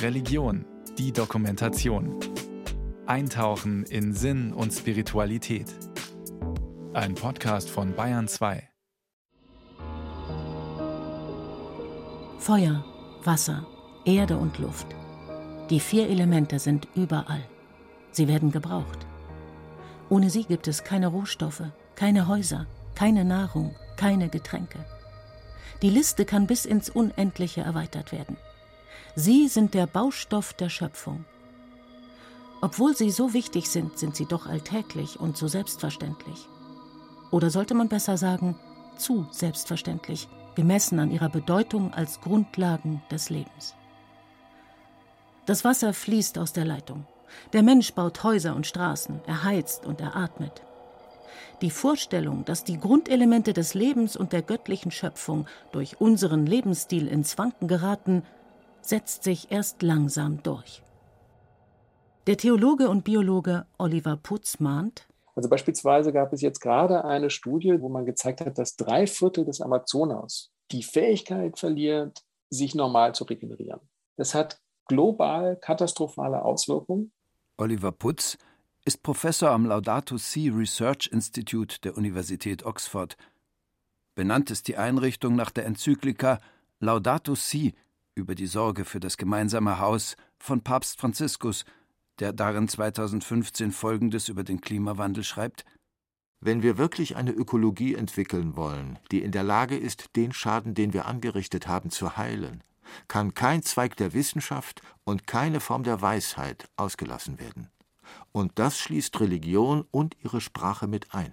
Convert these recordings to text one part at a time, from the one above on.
Religion, die Dokumentation. Eintauchen in Sinn und Spiritualität. Ein Podcast von Bayern 2. Feuer, Wasser, Erde und Luft. Die vier Elemente sind überall. Sie werden gebraucht. Ohne sie gibt es keine Rohstoffe, keine Häuser, keine Nahrung, keine Getränke. Die Liste kann bis ins Unendliche erweitert werden. Sie sind der Baustoff der Schöpfung. Obwohl sie so wichtig sind, sind sie doch alltäglich und so selbstverständlich. Oder sollte man besser sagen, zu selbstverständlich, gemessen an ihrer Bedeutung als Grundlagen des Lebens. Das Wasser fließt aus der Leitung. Der Mensch baut Häuser und Straßen, er heizt und er atmet. Die Vorstellung, dass die Grundelemente des Lebens und der göttlichen Schöpfung durch unseren Lebensstil ins Wanken geraten, setzt sich erst langsam durch. Der Theologe und Biologe Oliver Putz mahnt, also beispielsweise gab es jetzt gerade eine Studie, wo man gezeigt hat, dass drei Viertel des Amazonas die Fähigkeit verliert, sich normal zu regenerieren. Das hat global katastrophale Auswirkungen. Oliver Putz ist Professor am Laudato Si Research Institute der Universität Oxford. Benannt ist die Einrichtung nach der Enzyklika Laudato Si über die Sorge für das gemeinsame Haus von Papst Franziskus, der darin 2015 Folgendes über den Klimawandel schreibt Wenn wir wirklich eine Ökologie entwickeln wollen, die in der Lage ist, den Schaden, den wir angerichtet haben, zu heilen, kann kein Zweig der Wissenschaft und keine Form der Weisheit ausgelassen werden. Und das schließt Religion und ihre Sprache mit ein.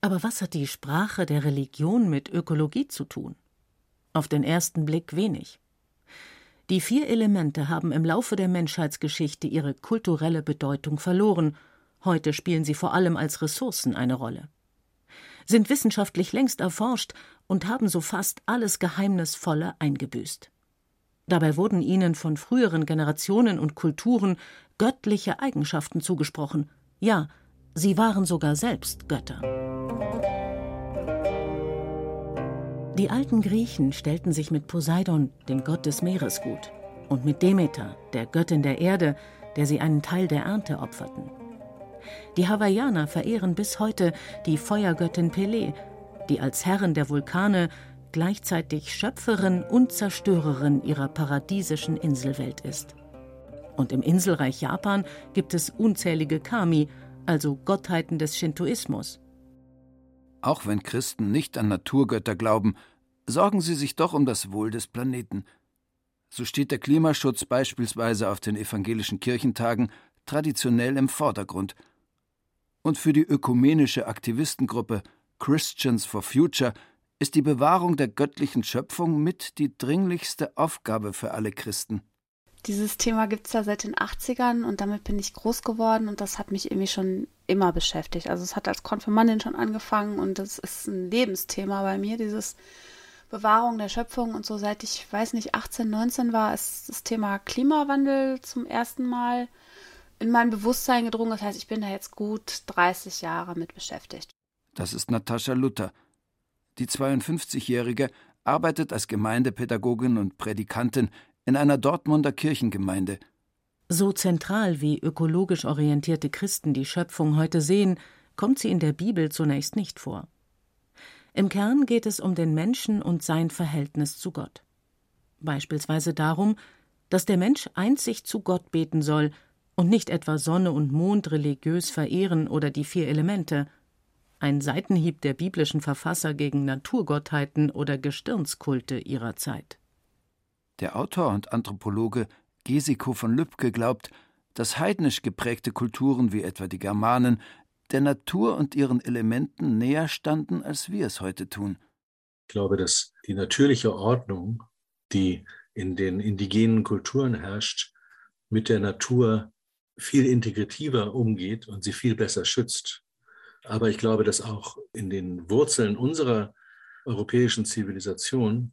Aber was hat die Sprache der Religion mit Ökologie zu tun? Auf den ersten Blick wenig. Die vier Elemente haben im Laufe der Menschheitsgeschichte ihre kulturelle Bedeutung verloren. Heute spielen sie vor allem als Ressourcen eine Rolle. Sind wissenschaftlich längst erforscht und haben so fast alles Geheimnisvolle eingebüßt. Dabei wurden ihnen von früheren Generationen und Kulturen göttliche Eigenschaften zugesprochen. Ja, sie waren sogar selbst Götter. Die alten Griechen stellten sich mit Poseidon, dem Gott des Meeres, gut, und mit Demeter, der Göttin der Erde, der sie einen Teil der Ernte opferten. Die Hawaiianer verehren bis heute die Feuergöttin Pele, die als Herrin der Vulkane gleichzeitig Schöpferin und Zerstörerin ihrer paradiesischen Inselwelt ist. Und im Inselreich Japan gibt es unzählige Kami, also Gottheiten des Shintoismus. Auch wenn Christen nicht an Naturgötter glauben, sorgen sie sich doch um das Wohl des Planeten. So steht der Klimaschutz beispielsweise auf den evangelischen Kirchentagen traditionell im Vordergrund. Und für die ökumenische Aktivistengruppe Christians for Future ist die Bewahrung der göttlichen Schöpfung mit die dringlichste Aufgabe für alle Christen. Dieses Thema gibt es ja seit den 80ern und damit bin ich groß geworden und das hat mich irgendwie schon immer beschäftigt. Also es hat als Konfirmandin schon angefangen und das ist ein Lebensthema bei mir, dieses Bewahrung der Schöpfung und so seit ich, weiß nicht, 18, 19 war, ist das Thema Klimawandel zum ersten Mal in mein Bewusstsein gedrungen. Das heißt, ich bin da jetzt gut 30 Jahre mit beschäftigt. Das ist Natascha Luther. Die 52-Jährige arbeitet als Gemeindepädagogin und Predikantin in einer Dortmunder Kirchengemeinde. So zentral wie ökologisch orientierte Christen die Schöpfung heute sehen, kommt sie in der Bibel zunächst nicht vor. Im Kern geht es um den Menschen und sein Verhältnis zu Gott. Beispielsweise darum, dass der Mensch einzig zu Gott beten soll und nicht etwa Sonne und Mond religiös verehren oder die vier Elemente, ein Seitenhieb der biblischen Verfasser gegen Naturgottheiten oder Gestirnskulte ihrer Zeit. Der Autor und Anthropologe Gesiko von Lübcke glaubt, dass heidnisch geprägte Kulturen wie etwa die Germanen der Natur und ihren Elementen näher standen, als wir es heute tun. Ich glaube, dass die natürliche Ordnung, die in den indigenen Kulturen herrscht, mit der Natur viel integrativer umgeht und sie viel besser schützt. Aber ich glaube, dass auch in den Wurzeln unserer europäischen Zivilisation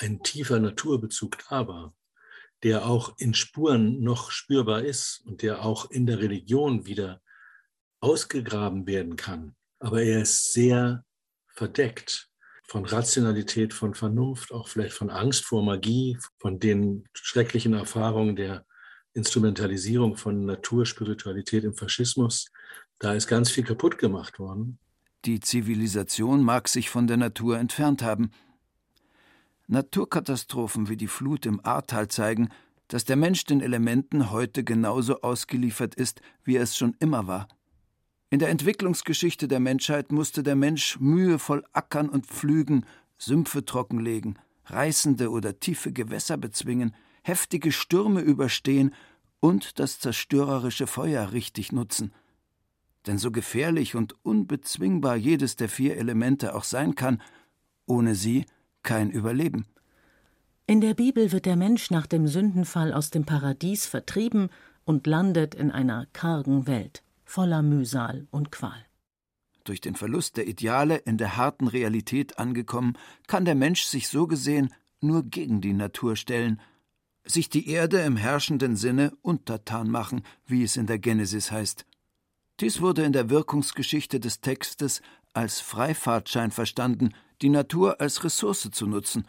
ein tiefer Naturbezug da war, der auch in Spuren noch spürbar ist und der auch in der Religion wieder ausgegraben werden kann. Aber er ist sehr verdeckt von Rationalität, von Vernunft, auch vielleicht von Angst vor Magie, von den schrecklichen Erfahrungen der Instrumentalisierung von Naturspiritualität im Faschismus. Da ist ganz viel kaputt gemacht worden. Die Zivilisation mag sich von der Natur entfernt haben. Naturkatastrophen wie die Flut im Ahrtal zeigen, dass der Mensch den Elementen heute genauso ausgeliefert ist, wie er es schon immer war. In der Entwicklungsgeschichte der Menschheit musste der Mensch mühevoll ackern und pflügen, Sümpfe trockenlegen, reißende oder tiefe Gewässer bezwingen, heftige Stürme überstehen und das zerstörerische Feuer richtig nutzen. Denn so gefährlich und unbezwingbar jedes der vier Elemente auch sein kann, ohne sie kein Überleben. In der Bibel wird der Mensch nach dem Sündenfall aus dem Paradies vertrieben und landet in einer kargen Welt, voller Mühsal und Qual. Durch den Verlust der Ideale in der harten Realität angekommen, kann der Mensch sich so gesehen nur gegen die Natur stellen, sich die Erde im herrschenden Sinne untertan machen, wie es in der Genesis heißt. Dies wurde in der Wirkungsgeschichte des Textes als Freifahrtschein verstanden, die Natur als Ressource zu nutzen.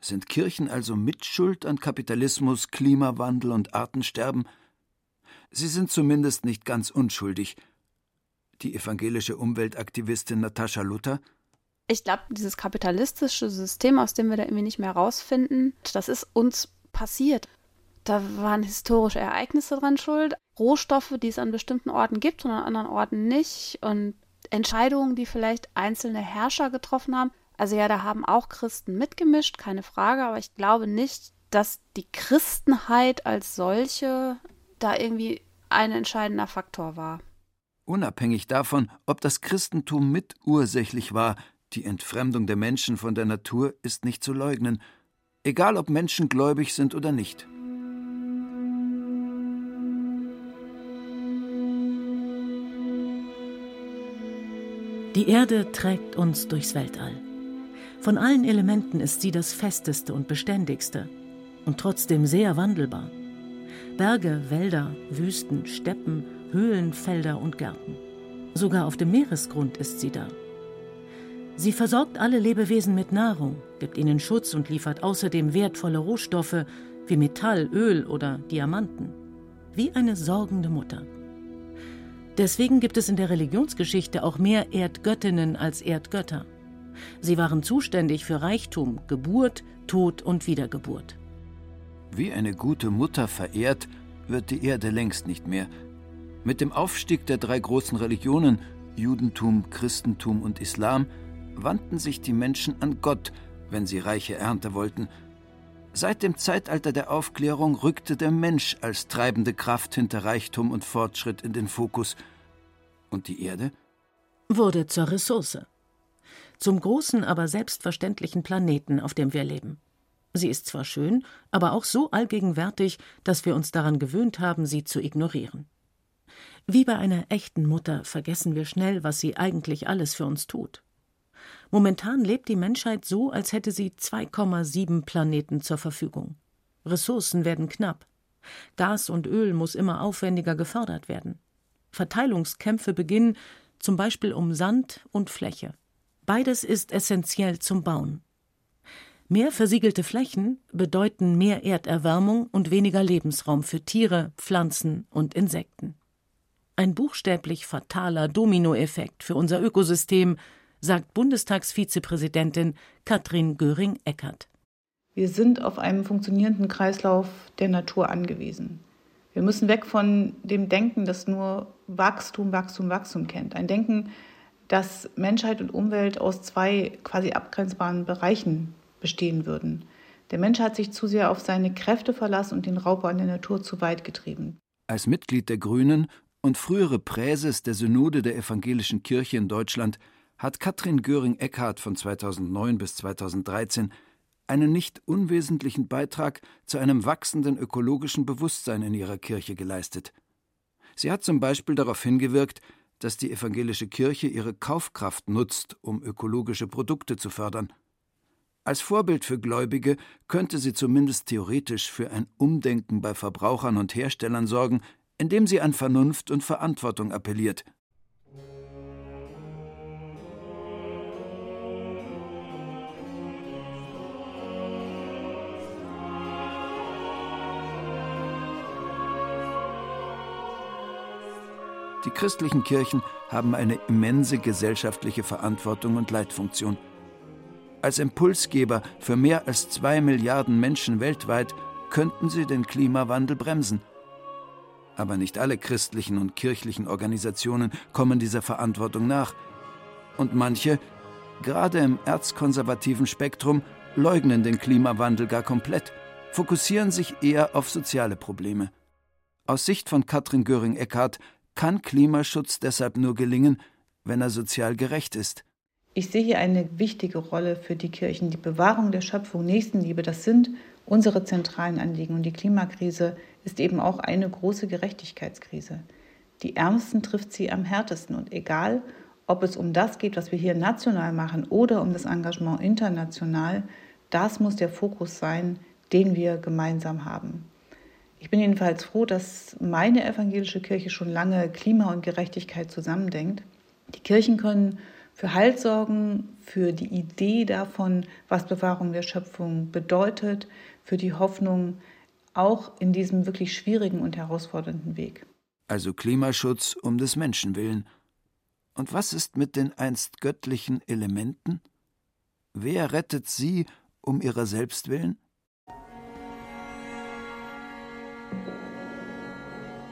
Sind Kirchen also Mitschuld an Kapitalismus, Klimawandel und Artensterben? Sie sind zumindest nicht ganz unschuldig. Die evangelische Umweltaktivistin Natascha Luther ich glaube, dieses kapitalistische System, aus dem wir da irgendwie nicht mehr rausfinden, das ist uns passiert. Da waren historische Ereignisse dran schuld, Rohstoffe, die es an bestimmten Orten gibt und an anderen Orten nicht und Entscheidungen, die vielleicht einzelne Herrscher getroffen haben. Also ja, da haben auch Christen mitgemischt, keine Frage, aber ich glaube nicht, dass die Christenheit als solche da irgendwie ein entscheidender Faktor war. Unabhängig davon, ob das Christentum mitursächlich war, die Entfremdung der Menschen von der Natur ist nicht zu leugnen, egal ob Menschen gläubig sind oder nicht. Die Erde trägt uns durchs Weltall. Von allen Elementen ist sie das festeste und beständigste und trotzdem sehr wandelbar. Berge, Wälder, Wüsten, Steppen, Höhlen, Felder und Gärten. Sogar auf dem Meeresgrund ist sie da. Sie versorgt alle Lebewesen mit Nahrung, gibt ihnen Schutz und liefert außerdem wertvolle Rohstoffe wie Metall, Öl oder Diamanten. Wie eine sorgende Mutter. Deswegen gibt es in der Religionsgeschichte auch mehr Erdgöttinnen als Erdgötter. Sie waren zuständig für Reichtum, Geburt, Tod und Wiedergeburt. Wie eine gute Mutter verehrt, wird die Erde längst nicht mehr. Mit dem Aufstieg der drei großen Religionen Judentum, Christentum und Islam wandten sich die Menschen an Gott, wenn sie reiche Ernte wollten. Seit dem Zeitalter der Aufklärung rückte der Mensch als treibende Kraft hinter Reichtum und Fortschritt in den Fokus. Und die Erde? Wurde zur Ressource. Zum großen, aber selbstverständlichen Planeten, auf dem wir leben. Sie ist zwar schön, aber auch so allgegenwärtig, dass wir uns daran gewöhnt haben, sie zu ignorieren. Wie bei einer echten Mutter vergessen wir schnell, was sie eigentlich alles für uns tut. Momentan lebt die Menschheit so, als hätte sie 2,7 Planeten zur Verfügung. Ressourcen werden knapp. Gas und Öl muss immer aufwendiger gefördert werden. Verteilungskämpfe beginnen, zum Beispiel um Sand und Fläche. Beides ist essentiell zum Bauen. Mehr versiegelte Flächen bedeuten mehr Erderwärmung und weniger Lebensraum für Tiere, Pflanzen und Insekten. Ein buchstäblich fataler Dominoeffekt für unser Ökosystem, sagt Bundestagsvizepräsidentin Katrin Göring-Eckardt. Wir sind auf einen funktionierenden Kreislauf der Natur angewiesen. Wir müssen weg von dem Denken, das nur Wachstum, Wachstum, Wachstum kennt. Ein Denken, dass Menschheit und Umwelt aus zwei quasi abgrenzbaren Bereichen bestehen würden. Der Mensch hat sich zu sehr auf seine Kräfte verlassen und den Raubbau an der Natur zu weit getrieben. Als Mitglied der Grünen und frühere Präses der Synode der Evangelischen Kirche in Deutschland hat Katrin Göring-Eckardt von 2009 bis 2013 einen nicht unwesentlichen Beitrag zu einem wachsenden ökologischen Bewusstsein in ihrer Kirche geleistet. Sie hat zum Beispiel darauf hingewirkt, dass die evangelische Kirche ihre Kaufkraft nutzt, um ökologische Produkte zu fördern. Als Vorbild für Gläubige könnte sie zumindest theoretisch für ein Umdenken bei Verbrauchern und Herstellern sorgen, indem sie an Vernunft und Verantwortung appelliert. Die christlichen Kirchen haben eine immense gesellschaftliche Verantwortung und Leitfunktion. Als Impulsgeber für mehr als zwei Milliarden Menschen weltweit könnten sie den Klimawandel bremsen. Aber nicht alle christlichen und kirchlichen Organisationen kommen dieser Verantwortung nach. Und manche, gerade im erzkonservativen Spektrum, leugnen den Klimawandel gar komplett, fokussieren sich eher auf soziale Probleme. Aus Sicht von Katrin Göring-Eckardt kann Klimaschutz deshalb nur gelingen, wenn er sozial gerecht ist. Ich sehe hier eine wichtige Rolle für die Kirchen. Die Bewahrung der Schöpfung, Nächstenliebe, das sind unsere zentralen Anliegen. Und die Klimakrise ist eben auch eine große Gerechtigkeitskrise. Die Ärmsten trifft sie am härtesten. Und egal, ob es um das geht, was wir hier national machen oder um das Engagement international, das muss der Fokus sein, den wir gemeinsam haben. Ich bin jedenfalls froh, dass meine evangelische Kirche schon lange Klima und Gerechtigkeit zusammendenkt. Die Kirchen können für Halt sorgen, für die Idee davon, was Bewahrung der Schöpfung bedeutet, für die Hoffnung auch in diesem wirklich schwierigen und herausfordernden Weg. Also Klimaschutz um des Menschen willen. Und was ist mit den einst göttlichen Elementen? Wer rettet sie um ihrer selbst willen?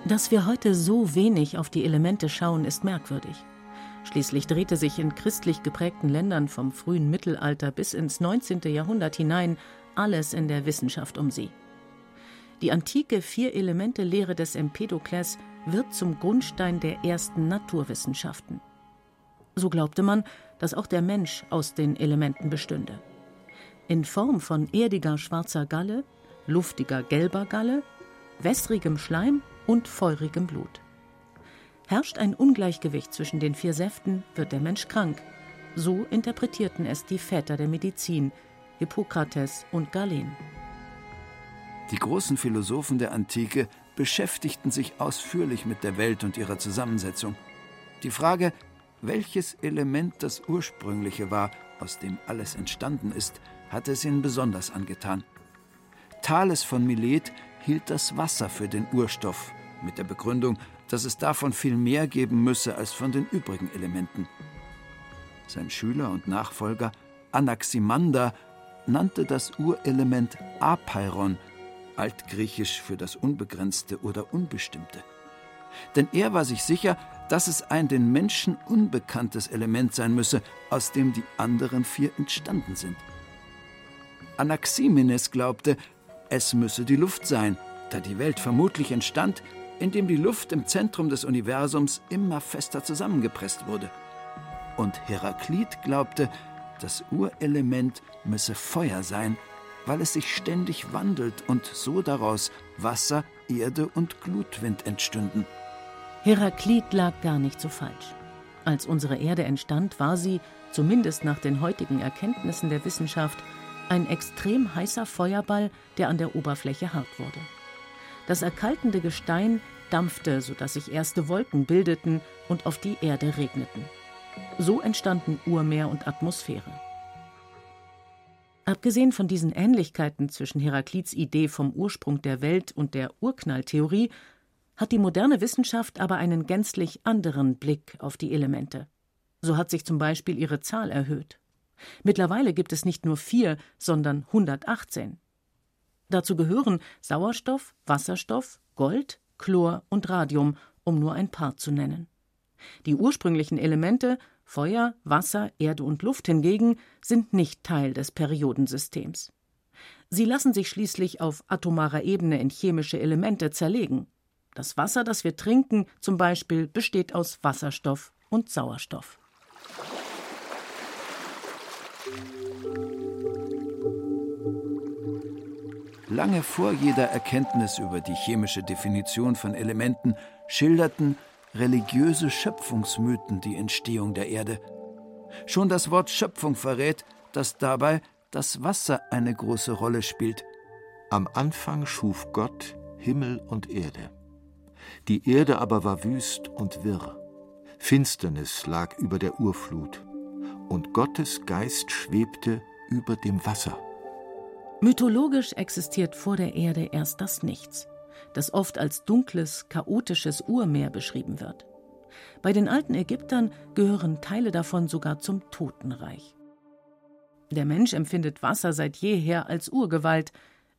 Dass wir heute so wenig auf die Elemente schauen, ist merkwürdig. Schließlich drehte sich in christlich geprägten Ländern vom frühen Mittelalter bis ins 19. Jahrhundert hinein alles in der Wissenschaft um sie. Die antike Vier-Elemente-Lehre des Empedokles wird zum Grundstein der ersten Naturwissenschaften. So glaubte man, dass auch der Mensch aus den Elementen bestünde. In Form von erdiger schwarzer Galle, luftiger gelber Galle, wässrigem Schleim und feurigem Blut. Herrscht ein Ungleichgewicht zwischen den vier Säften, wird der Mensch krank. So interpretierten es die Väter der Medizin, Hippokrates und Galen. Die großen Philosophen der Antike beschäftigten sich ausführlich mit der Welt und ihrer Zusammensetzung. Die Frage, welches Element das ursprüngliche war, aus dem alles entstanden ist, hatte es ihnen besonders angetan. Thales von Milet hielt das Wasser für den Urstoff, mit der Begründung, dass es davon viel mehr geben müsse als von den übrigen Elementen. Sein Schüler und Nachfolger Anaximander nannte das Urelement Apeiron, altgriechisch für das Unbegrenzte oder Unbestimmte. Denn er war sich sicher, dass es ein den Menschen unbekanntes Element sein müsse, aus dem die anderen vier entstanden sind. Anaximenes glaubte, es müsse die Luft sein, da die Welt vermutlich entstand, indem die Luft im Zentrum des Universums immer fester zusammengepresst wurde. Und Heraklit glaubte, das Urelement müsse Feuer sein, weil es sich ständig wandelt und so daraus Wasser, Erde und Glutwind entstünden. Heraklit lag gar nicht so falsch. Als unsere Erde entstand, war sie, zumindest nach den heutigen Erkenntnissen der Wissenschaft, ein extrem heißer Feuerball, der an der Oberfläche hart wurde. Das erkaltende Gestein dampfte, sodass sich erste Wolken bildeten und auf die Erde regneten. So entstanden Urmeer und Atmosphäre. Abgesehen von diesen Ähnlichkeiten zwischen Heraklits Idee vom Ursprung der Welt und der Urknalltheorie hat die moderne Wissenschaft aber einen gänzlich anderen Blick auf die Elemente. So hat sich zum Beispiel ihre Zahl erhöht. Mittlerweile gibt es nicht nur vier, sondern 118. Dazu gehören Sauerstoff, Wasserstoff, Gold, Chlor und Radium, um nur ein paar zu nennen. Die ursprünglichen Elemente Feuer, Wasser, Erde und Luft hingegen sind nicht Teil des Periodensystems. Sie lassen sich schließlich auf atomarer Ebene in chemische Elemente zerlegen. Das Wasser, das wir trinken, zum Beispiel, besteht aus Wasserstoff und Sauerstoff. Lange vor jeder Erkenntnis über die chemische Definition von Elementen schilderten religiöse Schöpfungsmythen die Entstehung der Erde. Schon das Wort Schöpfung verrät, dass dabei das Wasser eine große Rolle spielt. Am Anfang schuf Gott Himmel und Erde. Die Erde aber war wüst und wirr. Finsternis lag über der Urflut, und Gottes Geist schwebte über dem Wasser. Mythologisch existiert vor der Erde erst das Nichts, das oft als dunkles, chaotisches Urmeer beschrieben wird. Bei den alten Ägyptern gehören Teile davon sogar zum Totenreich. Der Mensch empfindet Wasser seit jeher als Urgewalt,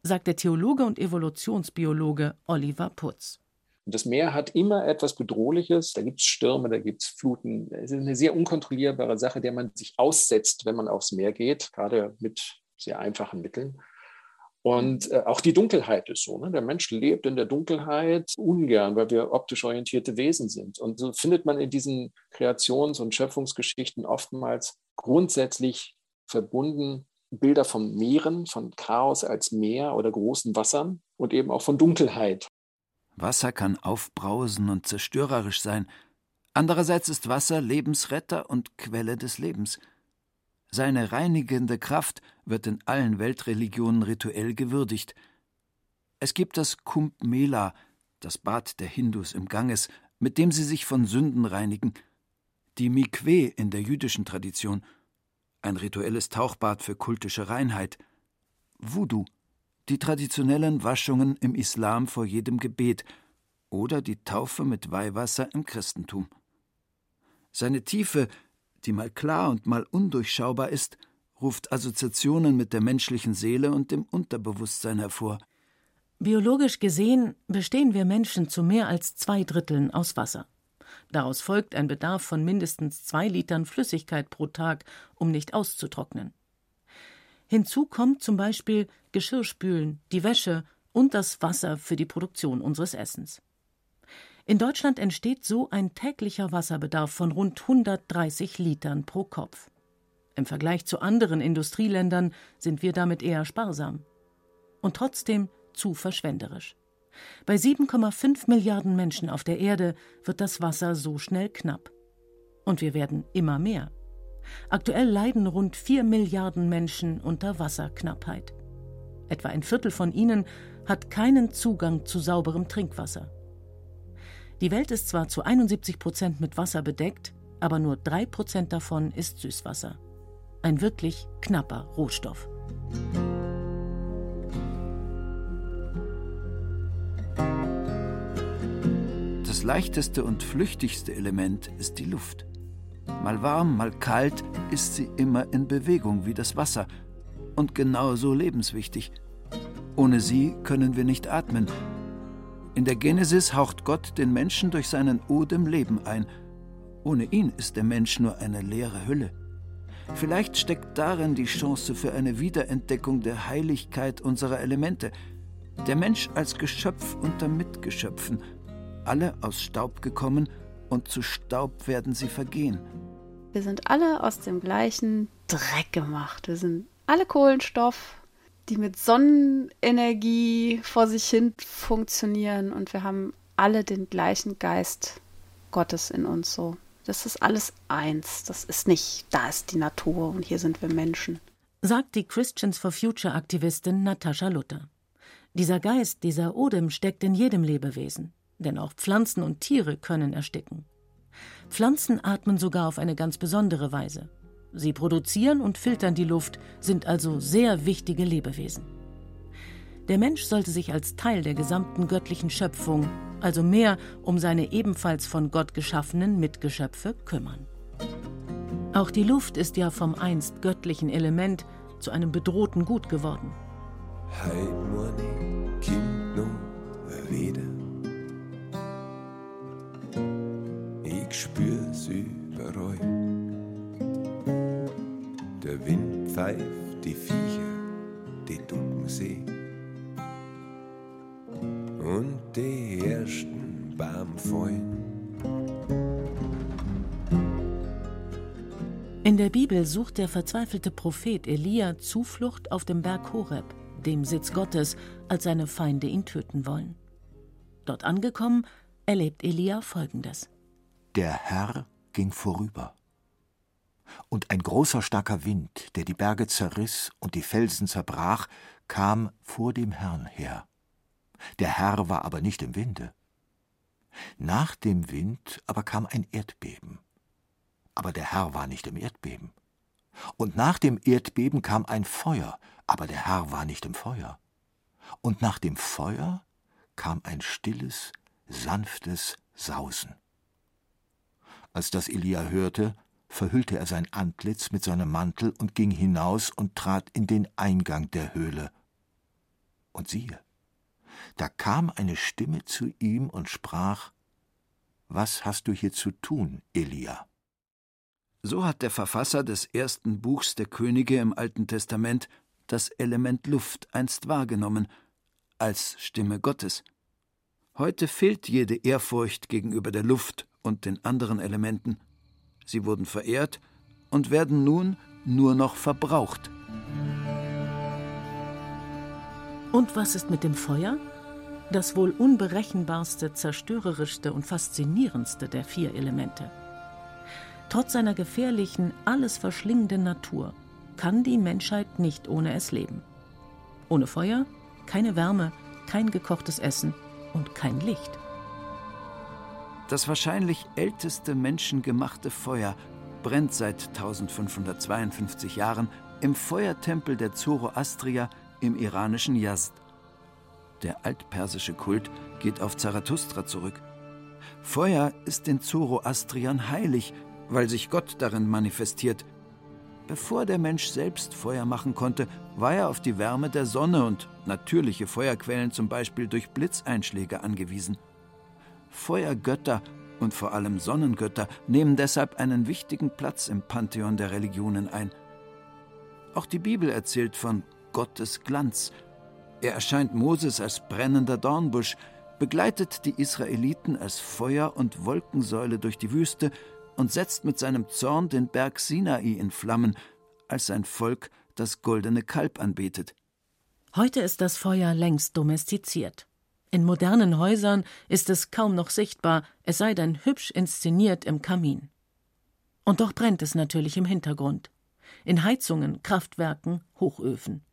sagt der Theologe und Evolutionsbiologe Oliver Putz. Das Meer hat immer etwas Bedrohliches. Da gibt es Stürme, da gibt es Fluten. Es ist eine sehr unkontrollierbare Sache, der man sich aussetzt, wenn man aufs Meer geht, gerade mit sehr einfachen Mitteln. Und äh, auch die Dunkelheit ist so. Ne? Der Mensch lebt in der Dunkelheit ungern, weil wir optisch orientierte Wesen sind. Und so findet man in diesen Kreations- und Schöpfungsgeschichten oftmals grundsätzlich verbunden Bilder von Meeren, von Chaos als Meer oder großen Wassern und eben auch von Dunkelheit. Wasser kann aufbrausen und zerstörerisch sein. Andererseits ist Wasser Lebensretter und Quelle des Lebens. Seine reinigende Kraft wird in allen Weltreligionen rituell gewürdigt. Es gibt das Kumbh Mela, das Bad der Hindus im Ganges, mit dem sie sich von Sünden reinigen, die Mikwe in der jüdischen Tradition – ein rituelles Tauchbad für kultische Reinheit, Voodoo, die traditionellen Waschungen im Islam vor jedem Gebet oder die Taufe mit Weihwasser im Christentum. Seine Tiefe, die mal klar und mal undurchschaubar ist, ruft Assoziationen mit der menschlichen Seele und dem Unterbewusstsein hervor. Biologisch gesehen bestehen wir Menschen zu mehr als zwei Dritteln aus Wasser. Daraus folgt ein Bedarf von mindestens zwei Litern Flüssigkeit pro Tag, um nicht auszutrocknen. Hinzu kommt zum Beispiel Geschirrspülen, die Wäsche und das Wasser für die Produktion unseres Essens. In Deutschland entsteht so ein täglicher Wasserbedarf von rund 130 Litern pro Kopf. Im Vergleich zu anderen Industrieländern sind wir damit eher sparsam. Und trotzdem zu verschwenderisch. Bei 7,5 Milliarden Menschen auf der Erde wird das Wasser so schnell knapp. Und wir werden immer mehr. Aktuell leiden rund 4 Milliarden Menschen unter Wasserknappheit. Etwa ein Viertel von ihnen hat keinen Zugang zu sauberem Trinkwasser. Die Welt ist zwar zu 71 Prozent mit Wasser bedeckt, aber nur 3 Prozent davon ist Süßwasser. Ein wirklich knapper Rohstoff. Das leichteste und flüchtigste Element ist die Luft. Mal warm, mal kalt ist sie immer in Bewegung wie das Wasser und genauso lebenswichtig. Ohne sie können wir nicht atmen. In der Genesis haucht Gott den Menschen durch seinen Odem Leben ein. Ohne ihn ist der Mensch nur eine leere Hülle. Vielleicht steckt darin die Chance für eine Wiederentdeckung der Heiligkeit unserer Elemente. Der Mensch als Geschöpf unter Mitgeschöpfen – alle aus Staub gekommen und zu Staub werden sie vergehen. Wir sind alle aus dem gleichen Dreck gemacht. Wir sind alle Kohlenstoff, die mit Sonnenenergie vor sich hin funktionieren und wir haben alle den gleichen Geist Gottes in uns so. Das ist alles eins. Das ist nicht, da ist die Natur und hier sind wir Menschen. Sagt die Christians for Future Aktivistin Natascha Luther. Dieser Geist, dieser Odem steckt in jedem Lebewesen denn auch Pflanzen und Tiere können ersticken. Pflanzen atmen sogar auf eine ganz besondere Weise. Sie produzieren und filtern die Luft, sind also sehr wichtige Lebewesen. Der Mensch sollte sich als Teil der gesamten göttlichen Schöpfung, also mehr um seine ebenfalls von Gott geschaffenen Mitgeschöpfe, kümmern. Auch die Luft ist ja vom einst göttlichen Element zu einem bedrohten Gut geworden. Ich spür's überall. Der Wind pfeift die Viecher, die tut sehen. Und die ersten fallen. In der Bibel sucht der verzweifelte Prophet Elia Zuflucht auf dem Berg Horeb, dem Sitz Gottes, als seine Feinde ihn töten wollen. Dort angekommen, erlebt Elia Folgendes. Der Herr ging vorüber. Und ein großer starker Wind, der die Berge zerriss und die Felsen zerbrach, kam vor dem Herrn her. Der Herr war aber nicht im Winde. Nach dem Wind aber kam ein Erdbeben. Aber der Herr war nicht im Erdbeben. Und nach dem Erdbeben kam ein Feuer, aber der Herr war nicht im Feuer. Und nach dem Feuer kam ein stilles, sanftes Sausen. Als das Elia hörte, verhüllte er sein Antlitz mit seinem Mantel und ging hinaus und trat in den Eingang der Höhle. Und siehe, da kam eine Stimme zu ihm und sprach Was hast du hier zu tun, Elia? So hat der Verfasser des ersten Buchs der Könige im Alten Testament das Element Luft einst wahrgenommen, als Stimme Gottes. Heute fehlt jede Ehrfurcht gegenüber der Luft und den anderen Elementen. Sie wurden verehrt und werden nun nur noch verbraucht. Und was ist mit dem Feuer? Das wohl unberechenbarste, zerstörerischste und faszinierendste der vier Elemente. Trotz seiner gefährlichen, alles verschlingenden Natur kann die Menschheit nicht ohne es leben. Ohne Feuer keine Wärme, kein gekochtes Essen und kein Licht. Das wahrscheinlich älteste menschengemachte Feuer brennt seit 1552 Jahren im Feuertempel der Zoroastrier im iranischen Yazd. Der altpersische Kult geht auf Zarathustra zurück. Feuer ist den Zoroastriern heilig, weil sich Gott darin manifestiert. Bevor der Mensch selbst Feuer machen konnte, war er auf die Wärme der Sonne und natürliche Feuerquellen, zum Beispiel durch Blitzeinschläge, angewiesen. Feuergötter und vor allem Sonnengötter nehmen deshalb einen wichtigen Platz im Pantheon der Religionen ein. Auch die Bibel erzählt von Gottes Glanz. Er erscheint Moses als brennender Dornbusch, begleitet die Israeliten als Feuer- und Wolkensäule durch die Wüste und setzt mit seinem Zorn den Berg Sinai in Flammen, als sein Volk das goldene Kalb anbetet. Heute ist das Feuer längst domestiziert. In modernen Häusern ist es kaum noch sichtbar, es sei denn hübsch inszeniert im Kamin. Und doch brennt es natürlich im Hintergrund. In Heizungen, Kraftwerken, Hochöfen.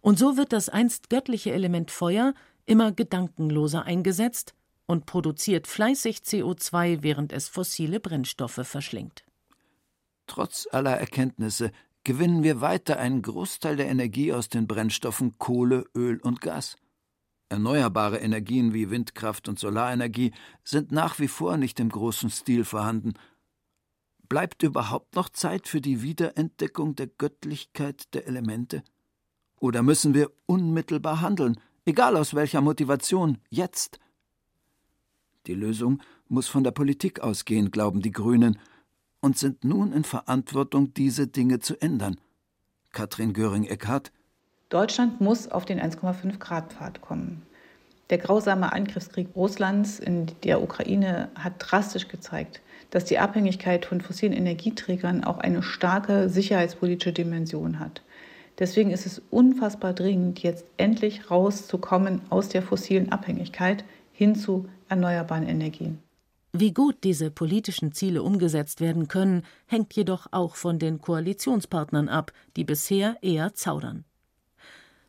Und so wird das einst göttliche Element Feuer immer gedankenloser eingesetzt und produziert fleißig CO2, während es fossile Brennstoffe verschlingt. Trotz aller Erkenntnisse gewinnen wir weiter einen Großteil der Energie aus den Brennstoffen Kohle, Öl und Gas. Erneuerbare Energien wie Windkraft und Solarenergie sind nach wie vor nicht im großen Stil vorhanden. Bleibt überhaupt noch Zeit für die Wiederentdeckung der Göttlichkeit der Elemente? Oder müssen wir unmittelbar handeln, egal aus welcher Motivation, jetzt? Die Lösung muss von der Politik ausgehen, glauben die Grünen, und sind nun in Verantwortung, diese Dinge zu ändern. Katrin Göring-Eckardt Deutschland muss auf den 1,5 Grad Pfad kommen. Der grausame Angriffskrieg Russlands in der Ukraine hat drastisch gezeigt, dass die Abhängigkeit von fossilen Energieträgern auch eine starke sicherheitspolitische Dimension hat. Deswegen ist es unfassbar dringend, jetzt endlich rauszukommen aus der fossilen Abhängigkeit hin zu erneuerbaren Energien. Wie gut diese politischen Ziele umgesetzt werden können, hängt jedoch auch von den Koalitionspartnern ab, die bisher eher zaudern.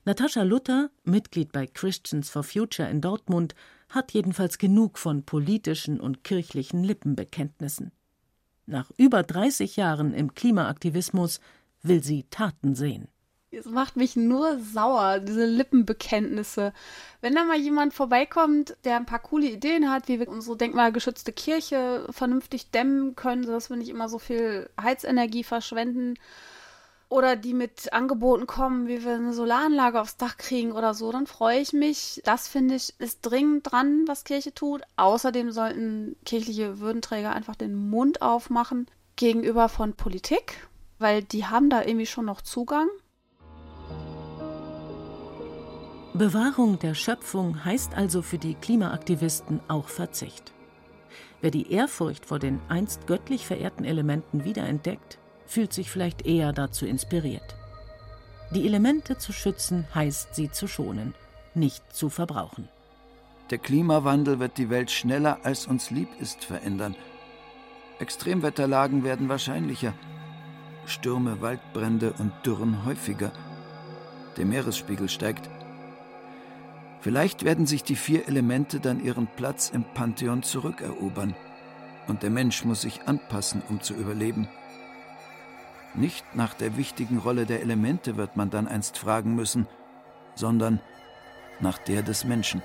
Natascha Luther, Mitglied bei Christians for Future in Dortmund, hat jedenfalls genug von politischen und kirchlichen Lippenbekenntnissen. Nach über 30 Jahren im Klimaaktivismus will sie Taten sehen. Es macht mich nur sauer, diese Lippenbekenntnisse. Wenn da mal jemand vorbeikommt, der ein paar coole Ideen hat, wie wir unsere denkmalgeschützte Kirche vernünftig dämmen können, sodass wir nicht immer so viel Heizenergie verschwenden, oder die mit Angeboten kommen, wie wir eine Solaranlage aufs Dach kriegen oder so, dann freue ich mich. Das finde ich ist dringend dran, was Kirche tut. Außerdem sollten kirchliche Würdenträger einfach den Mund aufmachen gegenüber von Politik, weil die haben da irgendwie schon noch Zugang. Bewahrung der Schöpfung heißt also für die Klimaaktivisten auch Verzicht. Wer die Ehrfurcht vor den einst göttlich verehrten Elementen wiederentdeckt, fühlt sich vielleicht eher dazu inspiriert. Die Elemente zu schützen heißt sie zu schonen, nicht zu verbrauchen. Der Klimawandel wird die Welt schneller als uns lieb ist verändern. Extremwetterlagen werden wahrscheinlicher, Stürme, Waldbrände und Dürren häufiger. Der Meeresspiegel steigt. Vielleicht werden sich die vier Elemente dann ihren Platz im Pantheon zurückerobern. Und der Mensch muss sich anpassen, um zu überleben. Nicht nach der wichtigen Rolle der Elemente wird man dann einst fragen müssen, sondern nach der des Menschen.